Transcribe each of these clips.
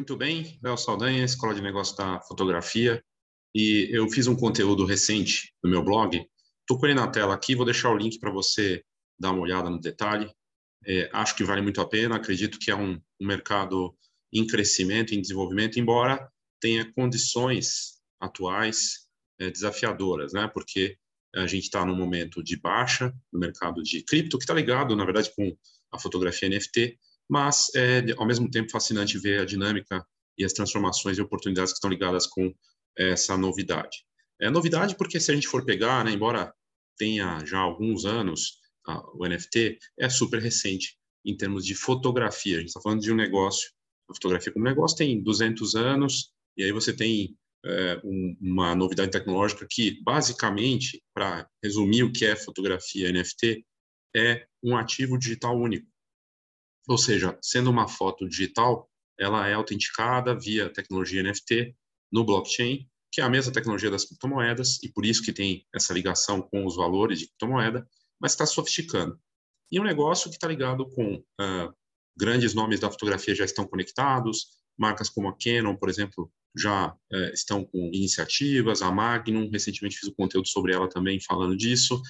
Muito bem, Léo Saldanha, Escola de Negócios da Fotografia, e eu fiz um conteúdo recente no meu blog, estou com ele na tela aqui, vou deixar o link para você dar uma olhada no detalhe. É, acho que vale muito a pena, acredito que é um, um mercado em crescimento, em desenvolvimento, embora tenha condições atuais é, desafiadoras, né? Porque a gente está num momento de baixa no mercado de cripto, que está ligado, na verdade, com a fotografia NFT, mas é ao mesmo tempo fascinante ver a dinâmica e as transformações e oportunidades que estão ligadas com essa novidade. É novidade porque se a gente for pegar, né, embora tenha já alguns anos a, o NFT, é super recente em termos de fotografia. A gente está falando de um negócio, a fotografia como negócio tem 200 anos, e aí você tem é, um, uma novidade tecnológica que, basicamente, para resumir o que é fotografia NFT, é um ativo digital único. Ou seja, sendo uma foto digital, ela é autenticada via tecnologia NFT no blockchain, que é a mesma tecnologia das criptomoedas, e por isso que tem essa ligação com os valores de criptomoeda, mas está sofisticando. E um negócio que está ligado com uh, grandes nomes da fotografia já estão conectados, marcas como a Canon, por exemplo, já uh, estão com iniciativas, a Magnum, recentemente fiz um conteúdo sobre ela também falando disso.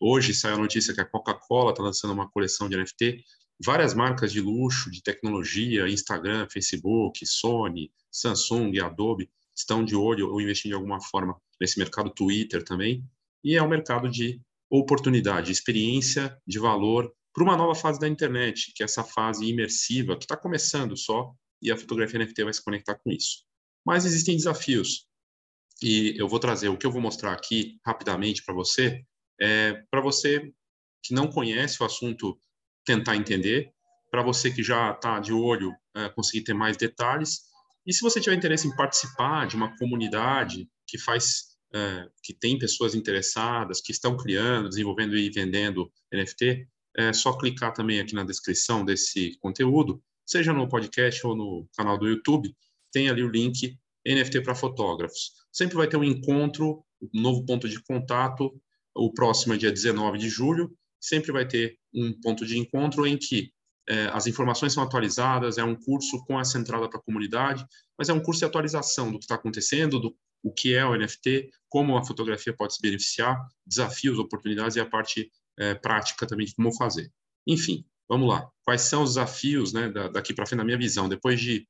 Hoje saiu a notícia que a Coca-Cola está lançando uma coleção de NFT. Várias marcas de luxo, de tecnologia, Instagram, Facebook, Sony, Samsung, Adobe, estão de olho ou investindo de alguma forma nesse mercado Twitter também. E é um mercado de oportunidade, experiência de valor para uma nova fase da internet, que é essa fase imersiva que está começando só e a fotografia NFT vai se conectar com isso. Mas existem desafios e eu vou trazer o que eu vou mostrar aqui rapidamente para você, é, para você que não conhece o assunto tentar entender, para você que já está de olho é, conseguir ter mais detalhes e se você tiver interesse em participar de uma comunidade que faz, é, que tem pessoas interessadas, que estão criando, desenvolvendo e vendendo NFT, é só clicar também aqui na descrição desse conteúdo, seja no podcast ou no canal do YouTube, tem ali o link NFT para fotógrafos. Sempre vai ter um encontro, um novo ponto de contato, o próximo é dia 19 de julho, sempre vai ter um ponto de encontro em que é, as informações são atualizadas, é um curso com essa entrada para a comunidade, mas é um curso de atualização do que está acontecendo, do o que é o NFT, como a fotografia pode se beneficiar, desafios, oportunidades e a parte é, prática também de como fazer. Enfim, vamos lá. Quais são os desafios né, daqui para frente, na minha visão? Depois de,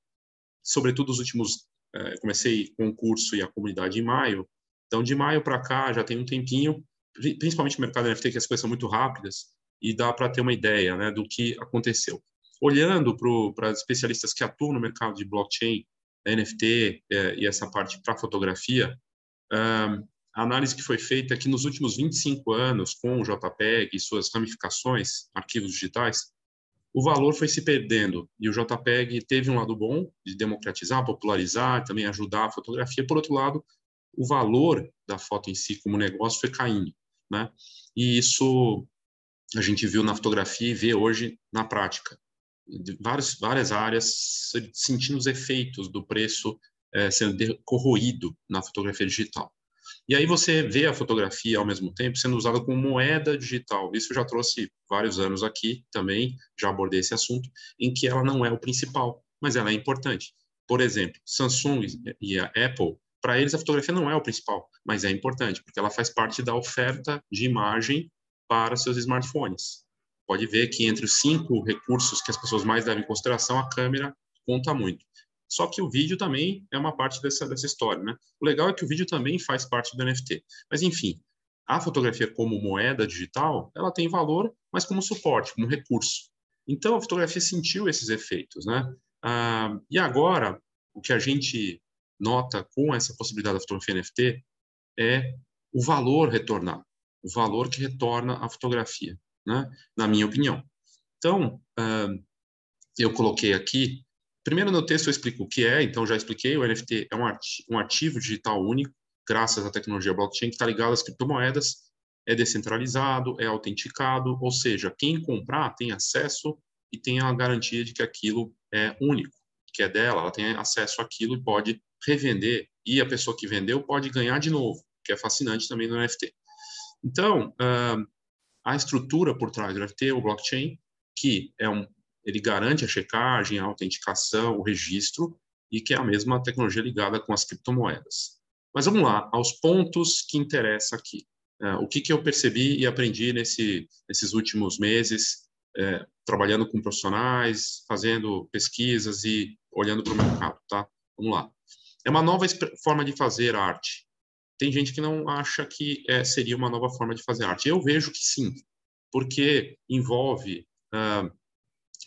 sobretudo, os últimos. É, comecei com o curso e a comunidade em maio, então de maio para cá já tem um tempinho, principalmente no mercado NFT, que as coisas são muito rápidas, e dá para ter uma ideia né, do que aconteceu. Olhando para especialistas que atuam no mercado de blockchain, NFT é, e essa parte para fotografia, um, a análise que foi feita é que nos últimos 25 anos, com o JPEG e suas ramificações, arquivos digitais, o valor foi se perdendo e o JPEG teve um lado bom de democratizar, popularizar, também ajudar a fotografia. Por outro lado, o valor da foto em si como negócio foi caindo, né? E isso a gente viu na fotografia e vê hoje na prática. Várias, várias áreas sentindo os efeitos do preço é, sendo corroído na fotografia digital. E aí você vê a fotografia ao mesmo tempo sendo usada como moeda digital. Isso eu já trouxe vários anos aqui também, já abordei esse assunto, em que ela não é o principal, mas ela é importante. Por exemplo, Samsung e a Apple, para eles a fotografia não é o principal, mas é importante, porque ela faz parte da oferta de imagem para seus smartphones. Pode ver que entre os cinco recursos que as pessoas mais levam em consideração, a câmera conta muito. Só que o vídeo também é uma parte dessa, dessa história, né? O legal é que o vídeo também faz parte do NFT. Mas, enfim, a fotografia como moeda digital, ela tem valor, mas como suporte, como recurso. Então, a fotografia sentiu esses efeitos, né? Ah, e agora, o que a gente nota com essa possibilidade da fotografia NFT é o valor retornar o valor que retorna a fotografia, né? na minha opinião. Então, uh, eu coloquei aqui, primeiro no texto eu explico o que é, então já expliquei, o NFT é um ativo digital único, graças à tecnologia blockchain, que está ligado às criptomoedas, é descentralizado, é autenticado, ou seja, quem comprar tem acesso e tem a garantia de que aquilo é único, que é dela, ela tem acesso àquilo e pode revender, e a pessoa que vendeu pode ganhar de novo, que é fascinante também no NFT. Então, uh, a estrutura por trás do NFT, o blockchain, que é um, ele garante a checagem, a autenticação, o registro, e que é a mesma tecnologia ligada com as criptomoedas. Mas vamos lá, aos pontos que interessam aqui. É, o que, que eu percebi e aprendi nesse, nesses últimos meses, é, trabalhando com profissionais, fazendo pesquisas e olhando para o mercado, tá? Vamos lá. É uma nova forma de fazer arte. Tem gente que não acha que é, seria uma nova forma de fazer arte. Eu vejo que sim, porque envolve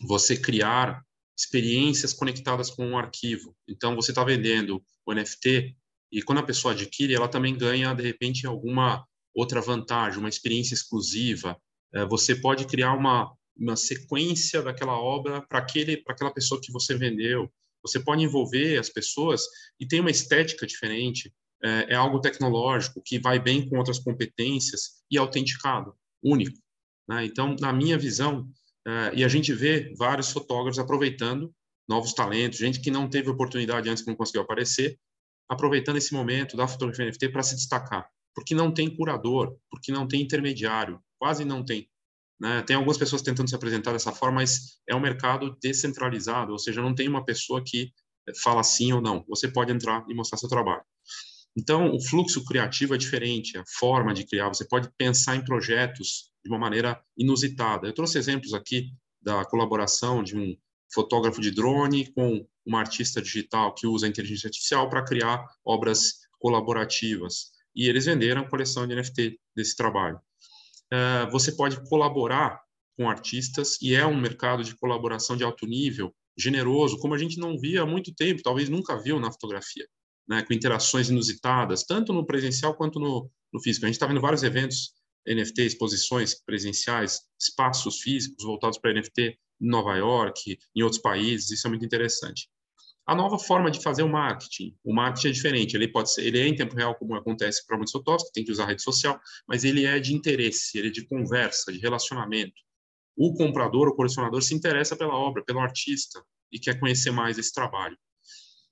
você criar experiências conectadas com um arquivo. Então, você está vendendo o NFT e quando a pessoa adquire, ela também ganha, de repente, alguma outra vantagem, uma experiência exclusiva. Uh, você pode criar uma, uma sequência daquela obra para aquele para aquela pessoa que você vendeu. Você pode envolver as pessoas e tem uma estética diferente. É, é algo tecnológico que vai bem com outras competências e autenticado, único. Né? Então, na minha visão, é, e a gente vê vários fotógrafos aproveitando novos talentos, gente que não teve oportunidade antes, que não conseguiu aparecer, aproveitando esse momento da fotografia NFT para se destacar, porque não tem curador, porque não tem intermediário, quase não tem. Né? Tem algumas pessoas tentando se apresentar dessa forma, mas é um mercado descentralizado, ou seja, não tem uma pessoa que fala sim ou não. Você pode entrar e mostrar seu trabalho. Então, o fluxo criativo é diferente, a forma de criar. Você pode pensar em projetos de uma maneira inusitada. Eu trouxe exemplos aqui da colaboração de um fotógrafo de drone com uma artista digital que usa a inteligência artificial para criar obras colaborativas. E eles venderam a coleção de NFT desse trabalho. Uh, você pode colaborar com artistas e é um mercado de colaboração de alto nível, generoso, como a gente não via há muito tempo, talvez nunca viu na fotografia, né, com interações inusitadas, tanto no presencial quanto no, no físico. A gente está vendo vários eventos NFT, exposições presenciais, espaços físicos voltados para NFT em Nova York, em outros países, isso é muito interessante. A nova forma de fazer o marketing, o marketing é diferente, ele pode ser, ele é em tempo real como acontece para muitos fotógrafos, tem que usar rede social, mas ele é de interesse, ele é de conversa, de relacionamento. O comprador, o colecionador se interessa pela obra, pelo artista e quer conhecer mais esse trabalho.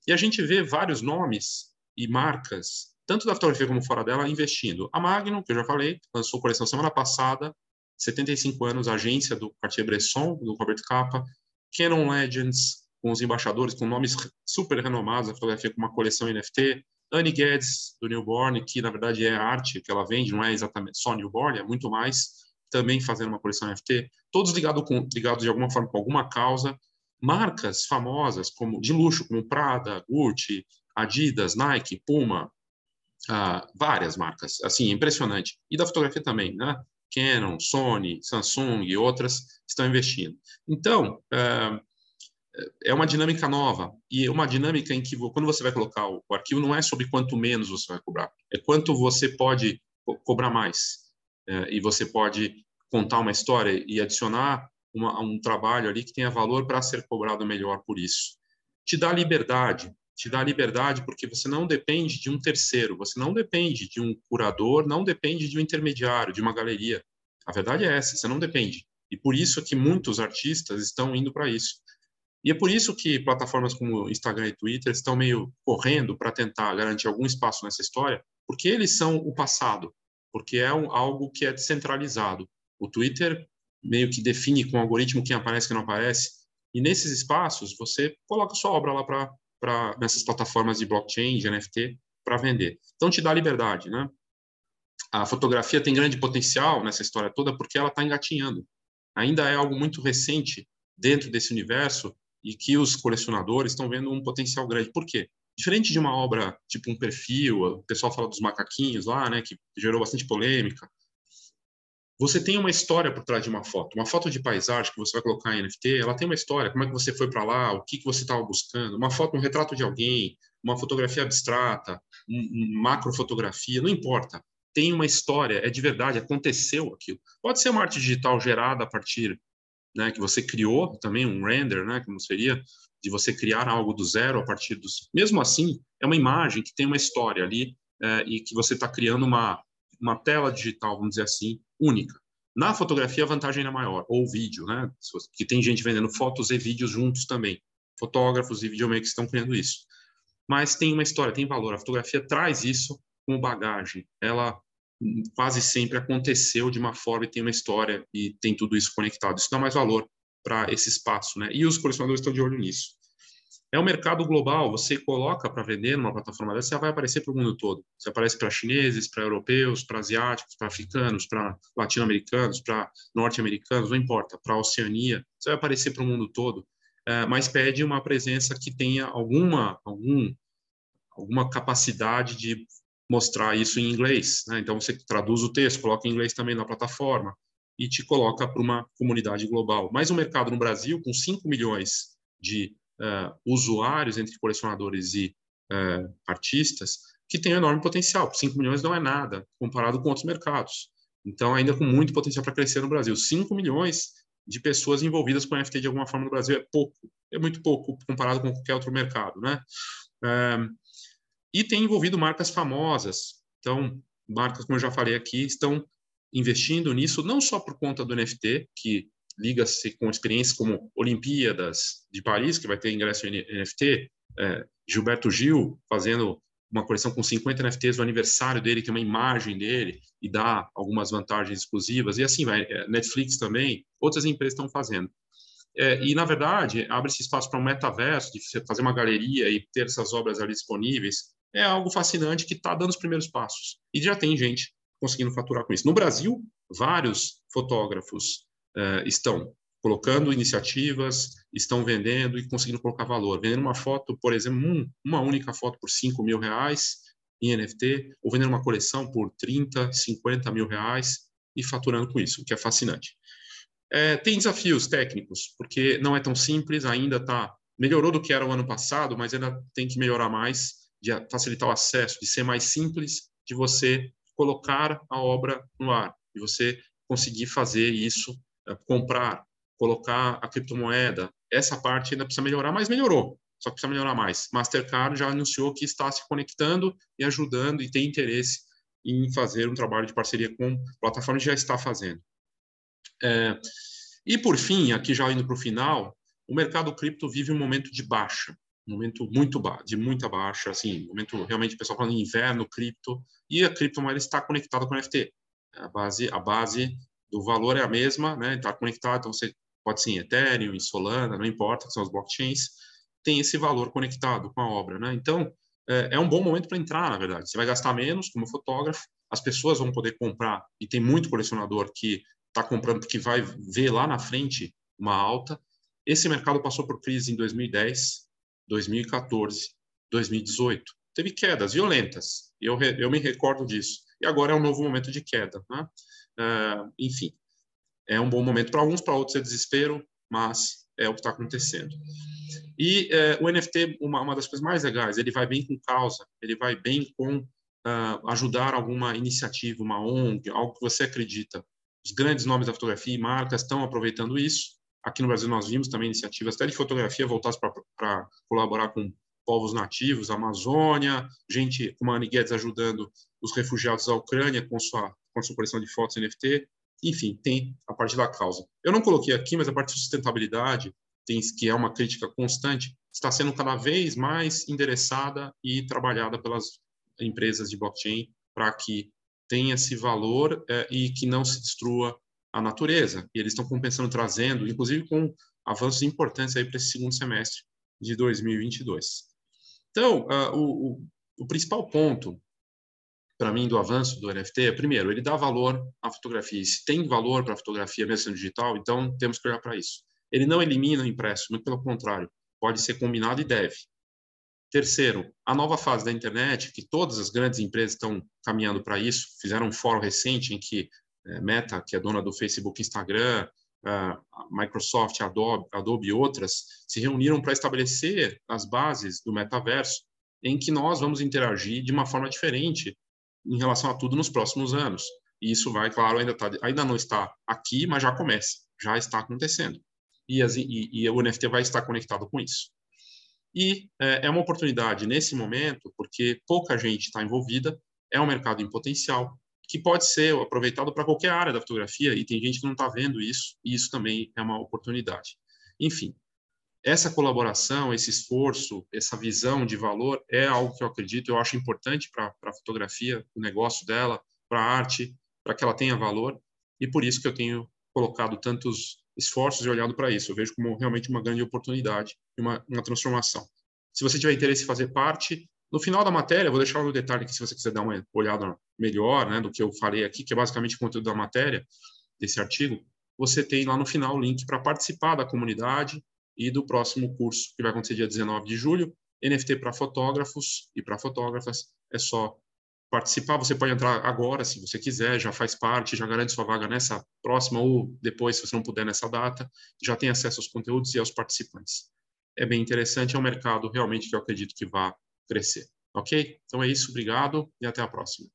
E a gente vê vários nomes e marcas, tanto da fotografia como fora dela, investindo. A Magnum, que eu já falei, lançou coleção semana passada, 75 anos, agência do Cartier-Bresson, do Robert Capa, Canon Legends, com os embaixadores, com nomes super renomados da fotografia, com uma coleção NFT. Annie Guedes, do Newborn, que na verdade é arte que ela vende, não é exatamente só Newborn, é muito mais, também fazendo uma coleção NFT. Todos ligados com, ligados de alguma forma com alguma causa. Marcas famosas, como de luxo, como Prada, Gucci, Adidas, Nike, Puma, ah, várias marcas, assim, impressionante. E da fotografia também, né? Canon, Sony, Samsung e outras estão investindo. Então, uh, é uma dinâmica nova e é uma dinâmica em que quando você vai colocar o, arquivo não é sobre quanto menos você vai cobrar, é quanto você pode cobrar mais é, e você pode contar uma história e adicionar uma, um trabalho ali que tenha valor para ser cobrado melhor por isso. Te dá liberdade, te dá liberdade porque você não depende de um terceiro, você não depende de um curador, não depende de um intermediário, de uma galeria. A verdade é essa, você não depende. E por isso que muitos artistas estão indo para isso. E é por isso que plataformas como Instagram e Twitter estão meio correndo para tentar garantir algum espaço nessa história, porque eles são o passado, porque é um, algo que é descentralizado. O Twitter meio que define com o algoritmo quem aparece e quem não aparece, e nesses espaços você coloca sua obra lá para nessas plataformas de blockchain, de NFT, para vender. Então te dá liberdade, né? A fotografia tem grande potencial nessa história toda porque ela está engatinhando. Ainda é algo muito recente dentro desse universo e que os colecionadores estão vendo um potencial grande. Por quê? Diferente de uma obra tipo um perfil, o pessoal fala dos macaquinhos lá, né, que gerou bastante polêmica. Você tem uma história por trás de uma foto. Uma foto de paisagem que você vai colocar em NFT, ela tem uma história. Como é que você foi para lá? O que, que você estava buscando? Uma foto, um retrato de alguém, uma fotografia abstrata, um, um macrofotografia, não importa. Tem uma história, é de verdade, aconteceu aquilo. Pode ser uma arte digital gerada a partir né, que você criou também um render, né, como seria de você criar algo do zero a partir dos. Mesmo assim, é uma imagem que tem uma história ali é, e que você está criando uma uma tela digital, vamos dizer assim, única. Na fotografia a vantagem é maior, ou vídeo, né, que tem gente vendendo fotos e vídeos juntos também. Fotógrafos e videomakers estão criando isso. Mas tem uma história, tem valor. A fotografia traz isso como bagagem. Ela quase sempre aconteceu de uma forma e tem uma história e tem tudo isso conectado. Isso dá mais valor para esse espaço, né? E os colecionadores estão de olho nisso. É um mercado global, você coloca para vender numa plataforma dessa, você vai aparecer para o mundo todo. Você aparece para chineses, para europeus, para asiáticos, para africanos, para latino-americanos, para norte-americanos, não importa, para a Oceania, você vai aparecer para o mundo todo, é, mas pede uma presença que tenha alguma, algum, alguma capacidade de mostrar isso em inglês. Né? Então, você traduz o texto, coloca em inglês também na plataforma e te coloca para uma comunidade global. Mas o mercado no Brasil, com 5 milhões de uh, usuários entre colecionadores e uh, artistas que tem um enorme potencial. 5 milhões não é nada comparado com outros mercados. Então, ainda com muito potencial para crescer no Brasil. 5 milhões de pessoas envolvidas com NFT de alguma forma no Brasil é pouco, é muito pouco comparado com qualquer outro mercado, né? Uh, e tem envolvido marcas famosas. Então, marcas, como eu já falei aqui, estão investindo nisso não só por conta do NFT, que liga-se com experiências como Olimpíadas de Paris, que vai ter ingresso em NFT, é, Gilberto Gil fazendo uma coleção com 50 NFTs do aniversário dele, tem uma imagem dele e dá algumas vantagens exclusivas, e assim vai. É, Netflix também, outras empresas estão fazendo. É, e, na verdade, abre-se espaço para um metaverso, de fazer uma galeria e ter essas obras ali disponíveis, é algo fascinante que está dando os primeiros passos. E já tem gente conseguindo faturar com isso. No Brasil, vários fotógrafos uh, estão colocando iniciativas, estão vendendo e conseguindo colocar valor. Vendendo uma foto, por exemplo, um, uma única foto por 5 mil reais em NFT, ou vendendo uma coleção por 30, 50 mil reais e faturando com isso, o que é fascinante. É, tem desafios técnicos, porque não é tão simples, ainda está melhorou do que era o ano passado, mas ainda tem que melhorar mais, de facilitar o acesso, de ser mais simples, de você colocar a obra no ar, de você conseguir fazer isso é, comprar, colocar a criptomoeda, essa parte ainda precisa melhorar, mas melhorou, só precisa melhorar mais. Mastercard já anunciou que está se conectando e ajudando e tem interesse em fazer um trabalho de parceria com plataformas que já está fazendo. É, e por fim, aqui já indo para o final, o mercado cripto vive um momento de baixa, momento muito de muita baixa, assim, momento realmente o pessoal falando inverno cripto e a criptomoeda está conectada com o NFT. A base, a base do valor é a mesma, né? Está conectado, então você pode ser em Ethereum, em Solana, não importa, que são as blockchains, tem esse valor conectado com a obra, né? Então, é, é um bom momento para entrar, na verdade. Você vai gastar menos como fotógrafo, as pessoas vão poder comprar, e tem muito colecionador que está comprando porque vai ver lá na frente uma alta. Esse mercado passou por crise em 2010, 2014, 2018. Teve quedas violentas, eu, eu me recordo disso. E agora é um novo momento de queda. Né? Uh, enfim, é um bom momento para alguns, para outros é desespero, mas é o que está acontecendo. E uh, o NFT, uma, uma, das coisas mais legais, ele vai bem com causa, ele vai bem com uh, ajudar alguma iniciativa, uma ONG, algo que você acredita. Os grandes nomes da fotografia e marcas estão aproveitando isso. Aqui no Brasil nós vimos também iniciativas até de fotografia voltadas para colaborar com povos nativos, Amazônia, gente como a Annie Guedes ajudando os refugiados da Ucrânia com sua com sua coleção de fotos NFT. Enfim, tem a parte da causa. Eu não coloquei aqui, mas a parte de sustentabilidade, tem, que é uma crítica constante, está sendo cada vez mais endereçada e trabalhada pelas empresas de blockchain para que tenha esse valor é, e que não se destrua a natureza. E eles estão compensando, trazendo, inclusive com avanços importantes aí para esse segundo semestre de 2022. Então, uh, o, o, o, principal ponto para mim, do avanço do NFT é, primeiro, ele dá valor à fotografia. E se tem valor para a fotografia mesmo sendo digital, então temos que olhar para isso. Ele não elimina o impresso, muito pelo contrário, pode ser combinado e deve. Terceiro, a nova fase da internet, que todas as grandes empresas estão caminhando para isso, fizeram um fórum recente em que Meta, que é dona do Facebook Instagram, Microsoft, Adobe, Adobe e outras, se reuniram para estabelecer as bases do metaverso, em que nós vamos interagir de uma forma diferente em relação a tudo nos próximos anos. E isso vai, claro, ainda, tá, ainda não está aqui, mas já começa, já está acontecendo. E, as, e, e o NFT vai estar conectado com isso. E é, é uma oportunidade nesse momento, porque pouca gente está envolvida, é um mercado em potencial, que pode ser aproveitado para qualquer área da fotografia, e tem gente que não está vendo isso, e isso também é uma oportunidade. Enfim, essa colaboração, esse esforço, essa visão de valor é algo que eu acredito, eu acho importante para a fotografia, o negócio dela, para a arte, para que ela tenha valor, e por isso que eu tenho colocado tantos esforços e olhado para isso. Eu vejo como realmente uma grande oportunidade e uma, uma transformação. Se você tiver interesse em fazer parte, no final da matéria, vou deixar o detalhe aqui se você quiser dar uma olhada melhor né, do que eu falei aqui, que é basicamente o conteúdo da matéria, desse artigo, você tem lá no final o link para participar da comunidade e do próximo curso, que vai acontecer dia 19 de julho, NFT para fotógrafos e para fotógrafas. É só participar. Você pode entrar agora, se você quiser, já faz parte, já garante sua vaga nessa próxima ou depois, se você não puder nessa data, já tem acesso aos conteúdos e aos participantes. É bem interessante, é um mercado realmente que eu acredito que vai crescer. Ok? Então é isso, obrigado e até a próxima.